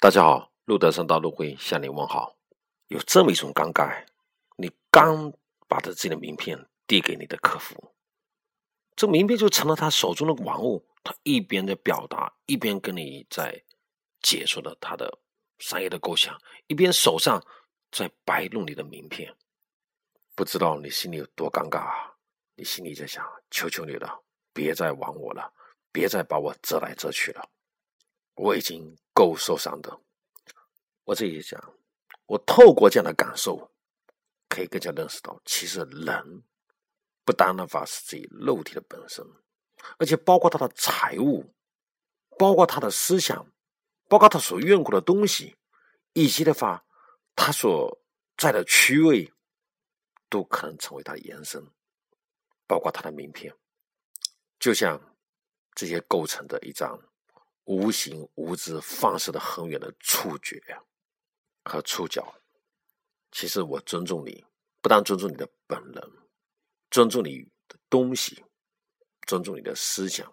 大家好，路德生道路会向你问好。有这么一种尴尬，你刚把他自己的名片递给你的客服，这名片就成了他手中的玩物。他一边在表达，一边跟你在解说的他的商业的构想，一边手上在摆弄你的名片。不知道你心里有多尴尬啊！你心里在想：求求你了，别再玩我了，别再把我折来折去了。我已经够受伤的，我这里讲，我透过这样的感受，可以更加认识到，其实人不单单话是自己肉体的本身，而且包括他的财物，包括他的思想，包括他所用过的东西，以及的话，他所在的区位，都可能成为他的延伸，包括他的名片，就像这些构成的一张。无形无质放射的很远的触觉和触角。其实我尊重你，不但尊重你的本人，尊重你的东西，尊重你的思想，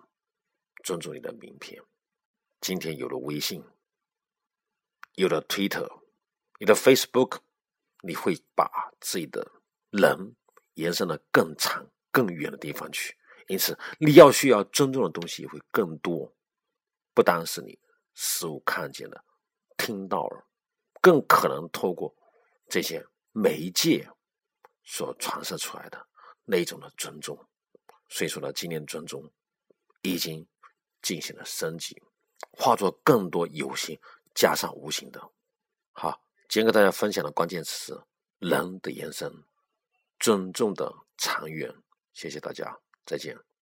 尊重你的名片。今天有了微信，有了 Twitter，你的 Facebook，你会把自己的人延伸的更长、更远的地方去。因此，你要需要尊重的东西也会更多。不单是你事物看见了、听到了，更可能透过这些媒介所传射出来的那种的尊重。所以说呢，今天尊重已经进行了升级，化作更多有形加上无形的。好，今天跟大家分享的关键词是人的延伸，尊重的长远。谢谢大家，再见。